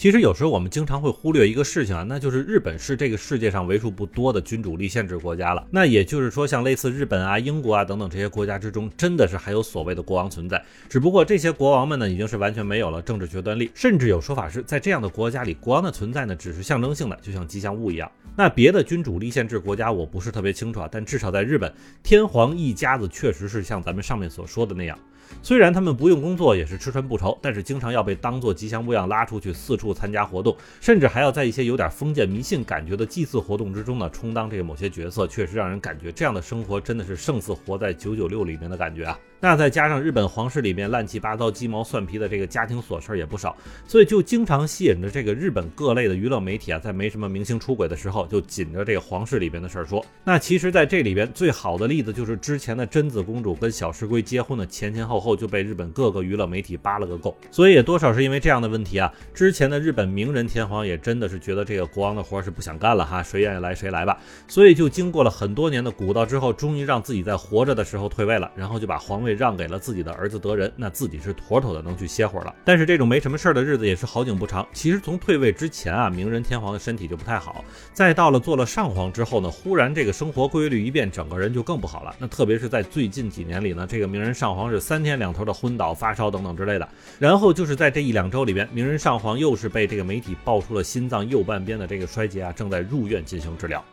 其实有时候我们经常会忽略一个事情啊，那就是日本是这个世界上为数不多的君主立宪制国家了。那也就是说，像类似日本啊、英国啊等等这些国家之中，真的是还有所谓的国王存在。只不过这些国王们呢，已经是完全没有了政治决断力，甚至有说法是在这样的国家里，国王的存在呢，只是象征性的，就像吉祥物一样。那别的君主立宪制国家我不是特别清楚啊，但至少在日本，天皇一家子确实是像咱们上面所说的那样。虽然他们不用工作也是吃穿不愁，但是经常要被当作吉祥物样拉出去四处参加活动，甚至还要在一些有点封建迷信感觉的祭祀活动之中呢，充当这个某些角色，确实让人感觉这样的生活真的是胜似活在九九六里面的感觉啊。那再加上日本皇室里面乱七八糟、鸡毛蒜皮的这个家庭琐事也不少，所以就经常吸引着这个日本各类的娱乐媒体啊，在没什么明星出轨的时候，就紧着这个皇室里边的事儿说。那其实，在这里边最好的例子就是之前的贞子公主跟小石龟结婚的前前后后就被日本各个娱乐媒体扒了个够，所以也多少是因为这样的问题啊。之前的日本名人天皇也真的是觉得这个国王的活是不想干了哈，谁愿意来谁来吧。所以就经过了很多年的鼓捣之后，终于让自己在活着的时候退位了，然后就把皇位。让给了自己的儿子德仁，那自己是妥妥的能去歇会儿了。但是这种没什么事儿的日子也是好景不长。其实从退位之前啊，明仁天皇的身体就不太好。再到了做了上皇之后呢，忽然这个生活规律一变，整个人就更不好了。那特别是在最近几年里呢，这个明仁上皇是三天两头的昏倒、发烧等等之类的。然后就是在这一两周里边，明仁上皇又是被这个媒体爆出了心脏右半边的这个衰竭啊，正在入院进行治疗。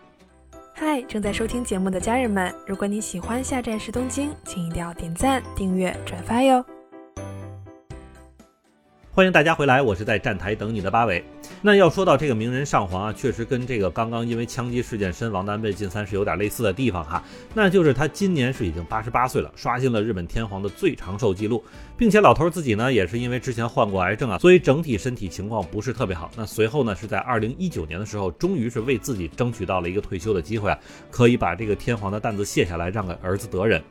嗨，正在收听节目的家人们，如果你喜欢下站是东京，请一定要点赞、订阅、转发哟。欢迎大家回来，我是在站台等你的八尾。那要说到这个名人上皇啊，确实跟这个刚刚因为枪击事件身亡的安倍晋三是有点类似的地方哈。那就是他今年是已经八十八岁了，刷新了日本天皇的最长寿记录，并且老头自己呢也是因为之前患过癌症啊，所以整体身体情况不是特别好。那随后呢是在二零一九年的时候，终于是为自己争取到了一个退休的机会啊，可以把这个天皇的担子卸下来，让给儿子德仁。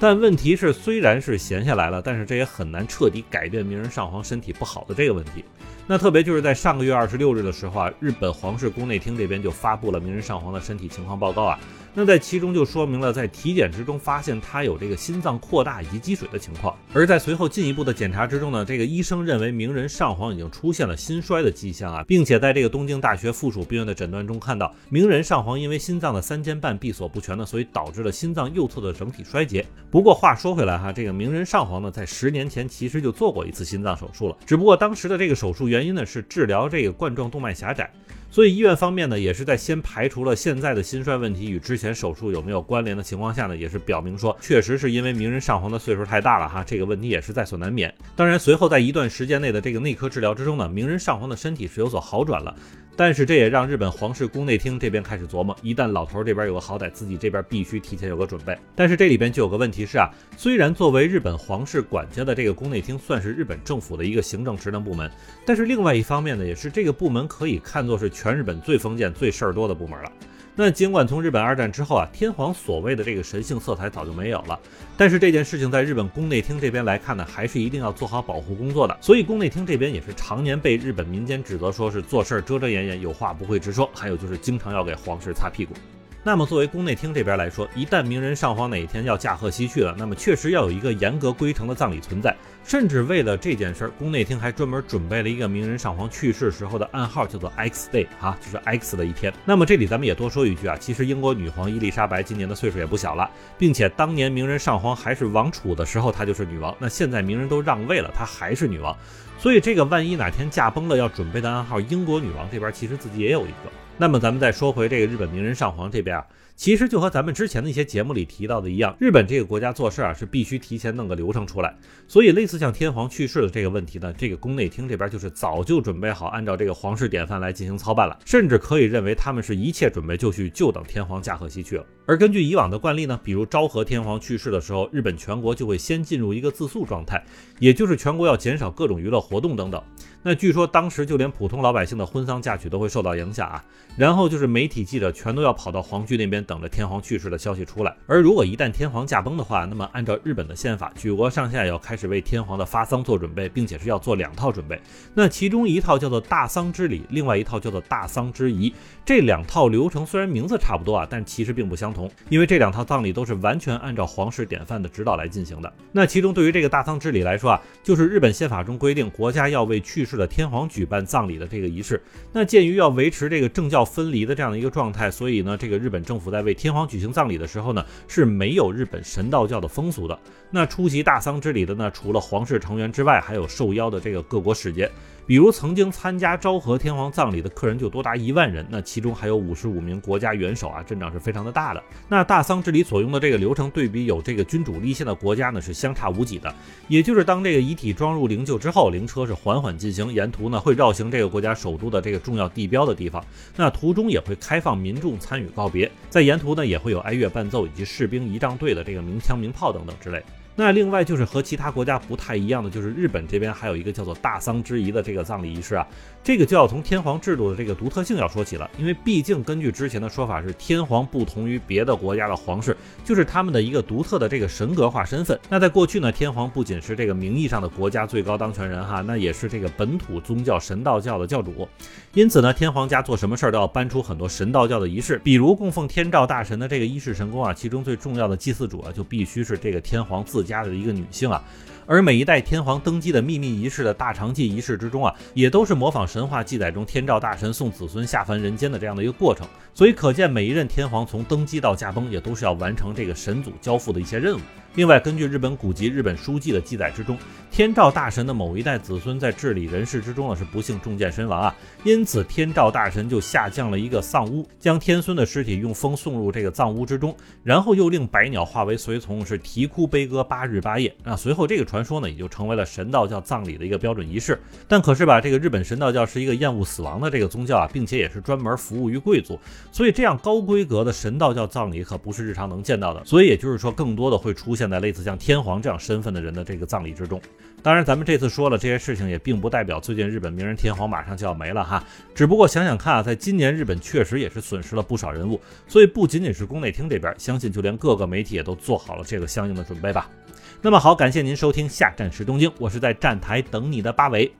但问题是，虽然是闲下来了，但是这也很难彻底改变名人上皇身体不好的这个问题。那特别就是在上个月二十六日的时候啊，日本皇室宫内厅这边就发布了名人上皇的身体情况报告啊。那在其中就说明了，在体检之中发现他有这个心脏扩大以及积水的情况。而在随后进一步的检查之中呢，这个医生认为名人上皇已经出现了心衰的迹象啊，并且在这个东京大学附属病院的诊断中看到，名人上皇因为心脏的三尖瓣闭锁不全呢，所以导致了心脏右侧的整体衰竭。不过话说回来哈，这个名人上皇呢，在十年前其实就做过一次心脏手术了，只不过当时的这个手术原因呢是治疗这个冠状动脉狭窄。所以医院方面呢，也是在先排除了现在的心衰问题与之前手术有没有关联的情况下呢，也是表明说，确实是因为名人上皇的岁数太大了哈，这个问题也是在所难免。当然，随后在一段时间内的这个内科治疗之中呢，名人上皇的身体是有所好转了。但是这也让日本皇室宫内厅这边开始琢磨，一旦老头这边有个好歹，自己这边必须提前有个准备。但是这里边就有个问题是啊，虽然作为日本皇室管家的这个宫内厅算是日本政府的一个行政职能部门，但是另外一方面呢，也是这个部门可以看作是全日本最封建、最事儿多的部门了。那尽管从日本二战之后啊，天皇所谓的这个神性色彩早就没有了，但是这件事情在日本宫内厅这边来看呢，还是一定要做好保护工作的。所以宫内厅这边也是常年被日本民间指责说是做事儿遮遮掩掩，有话不会直说，还有就是经常要给皇室擦屁股。那么作为宫内厅这边来说，一旦名人上皇哪一天要驾鹤西去了，那么确实要有一个严格规程的葬礼存在。甚至为了这件事儿，宫内厅还专门准备了一个名人上皇去世时候的暗号，叫做 X Day 啊，就是 X 的一天。那么这里咱们也多说一句啊，其实英国女皇伊丽莎白今年的岁数也不小了，并且当年名人上皇还是王储的时候，她就是女王。那现在名人都让位了，她还是女王。所以这个万一哪天驾崩了，要准备的暗号，英国女王这边其实自己也有一个。那么咱们再说回这个日本名人上皇这边啊，其实就和咱们之前的一些节目里提到的一样，日本这个国家做事啊是必须提前弄个流程出来。所以类似像天皇去世的这个问题呢，这个宫内厅这边就是早就准备好按照这个皇室典范来进行操办了，甚至可以认为他们是一切准备就绪，就等天皇驾鹤西去了。而根据以往的惯例呢，比如昭和天皇去世的时候，日本全国就会先进入一个自肃状态，也就是全国要减少各种娱乐活动等等。那据说当时就连普通老百姓的婚丧嫁娶都会受到影响啊。然后就是媒体记者全都要跑到皇居那边等着天皇去世的消息出来。而如果一旦天皇驾崩的话，那么按照日本的宪法，举国上下要开始为天皇的发丧做准备，并且是要做两套准备。那其中一套叫做大丧之礼，另外一套叫做大丧之仪。这两套流程虽然名字差不多啊，但其实并不相同。因为这两套葬礼都是完全按照皇室典范的指导来进行的。那其中对于这个大丧之礼来说啊，就是日本宪法中规定国家要为去世的天皇举办葬礼的这个仪式。那鉴于要维持这个政教分离的这样的一个状态，所以呢，这个日本政府在为天皇举行葬礼的时候呢，是没有日本神道教的风俗的。那出席大丧之礼的呢，除了皇室成员之外，还有受邀的这个各国使节。比如曾经参加昭和天皇葬礼的客人就多达一万人，那其中还有五十五名国家元首啊，阵仗是非常的大的。那大丧之礼所用的这个流程，对比有这个君主立宪的国家呢，是相差无几的。也就是当这个遗体装入灵柩之后，灵车是缓缓进行，沿途呢会绕行这个国家首都的这个重要地标的地方，那途中也会开放民众参与告别，在沿途呢也会有哀乐伴奏以及士兵仪仗队的这个鸣枪鸣炮等等之类。那另外就是和其他国家不太一样的，就是日本这边还有一个叫做大丧之仪的这个葬礼仪式啊，这个就要从天皇制度的这个独特性要说起了，因为毕竟根据之前的说法是天皇不同于别的国家的皇室，就是他们的一个独特的这个神格化身份。那在过去呢，天皇不仅是这个名义上的国家最高当权人哈，那也是这个本土宗教神道教的教主。因此呢，天皇家做什么事儿都要搬出很多神道教的仪式，比如供奉天照大神的这个一世神宫啊，其中最重要的祭祀主啊，就必须是这个天皇自。家的一个女性啊，而每一代天皇登基的秘密仪式的大长祭仪式之中啊，也都是模仿神话记载中天照大神送子孙下凡人间的这样的一个过程。所以可见，每一任天皇从登基到驾崩，也都是要完成这个神祖交付的一些任务。另外，根据日本古籍《日本书记》的记载之中，天照大神的某一代子孙在治理人世之中呢，是不幸中箭身亡啊。因此，天照大神就下降了一个丧屋，将天孙的尸体用风送入这个葬屋之中，然后又令百鸟化为随从，是啼哭悲歌八日八夜。那随后，这个传说呢，也就成为了神道教葬礼的一个标准仪式。但可是吧，这个日本神道教是一个厌恶死亡的这个宗教啊，并且也是专门服务于贵族，所以这样高规格的神道教葬礼可不是日常能见到的。所以也就是说，更多的会出现现在类似像天皇这样身份的人的这个葬礼之中。当然，咱们这次说了这些事情，也并不代表最近日本名人天皇马上就要没了哈。只不过想想看啊，在今年日本确实也是损失了不少人物，所以不仅仅是宫内厅这边，相信就连各个媒体也都做好了这个相应的准备吧。那么好，感谢您收听下站时东京，我是在站台等你的八尾。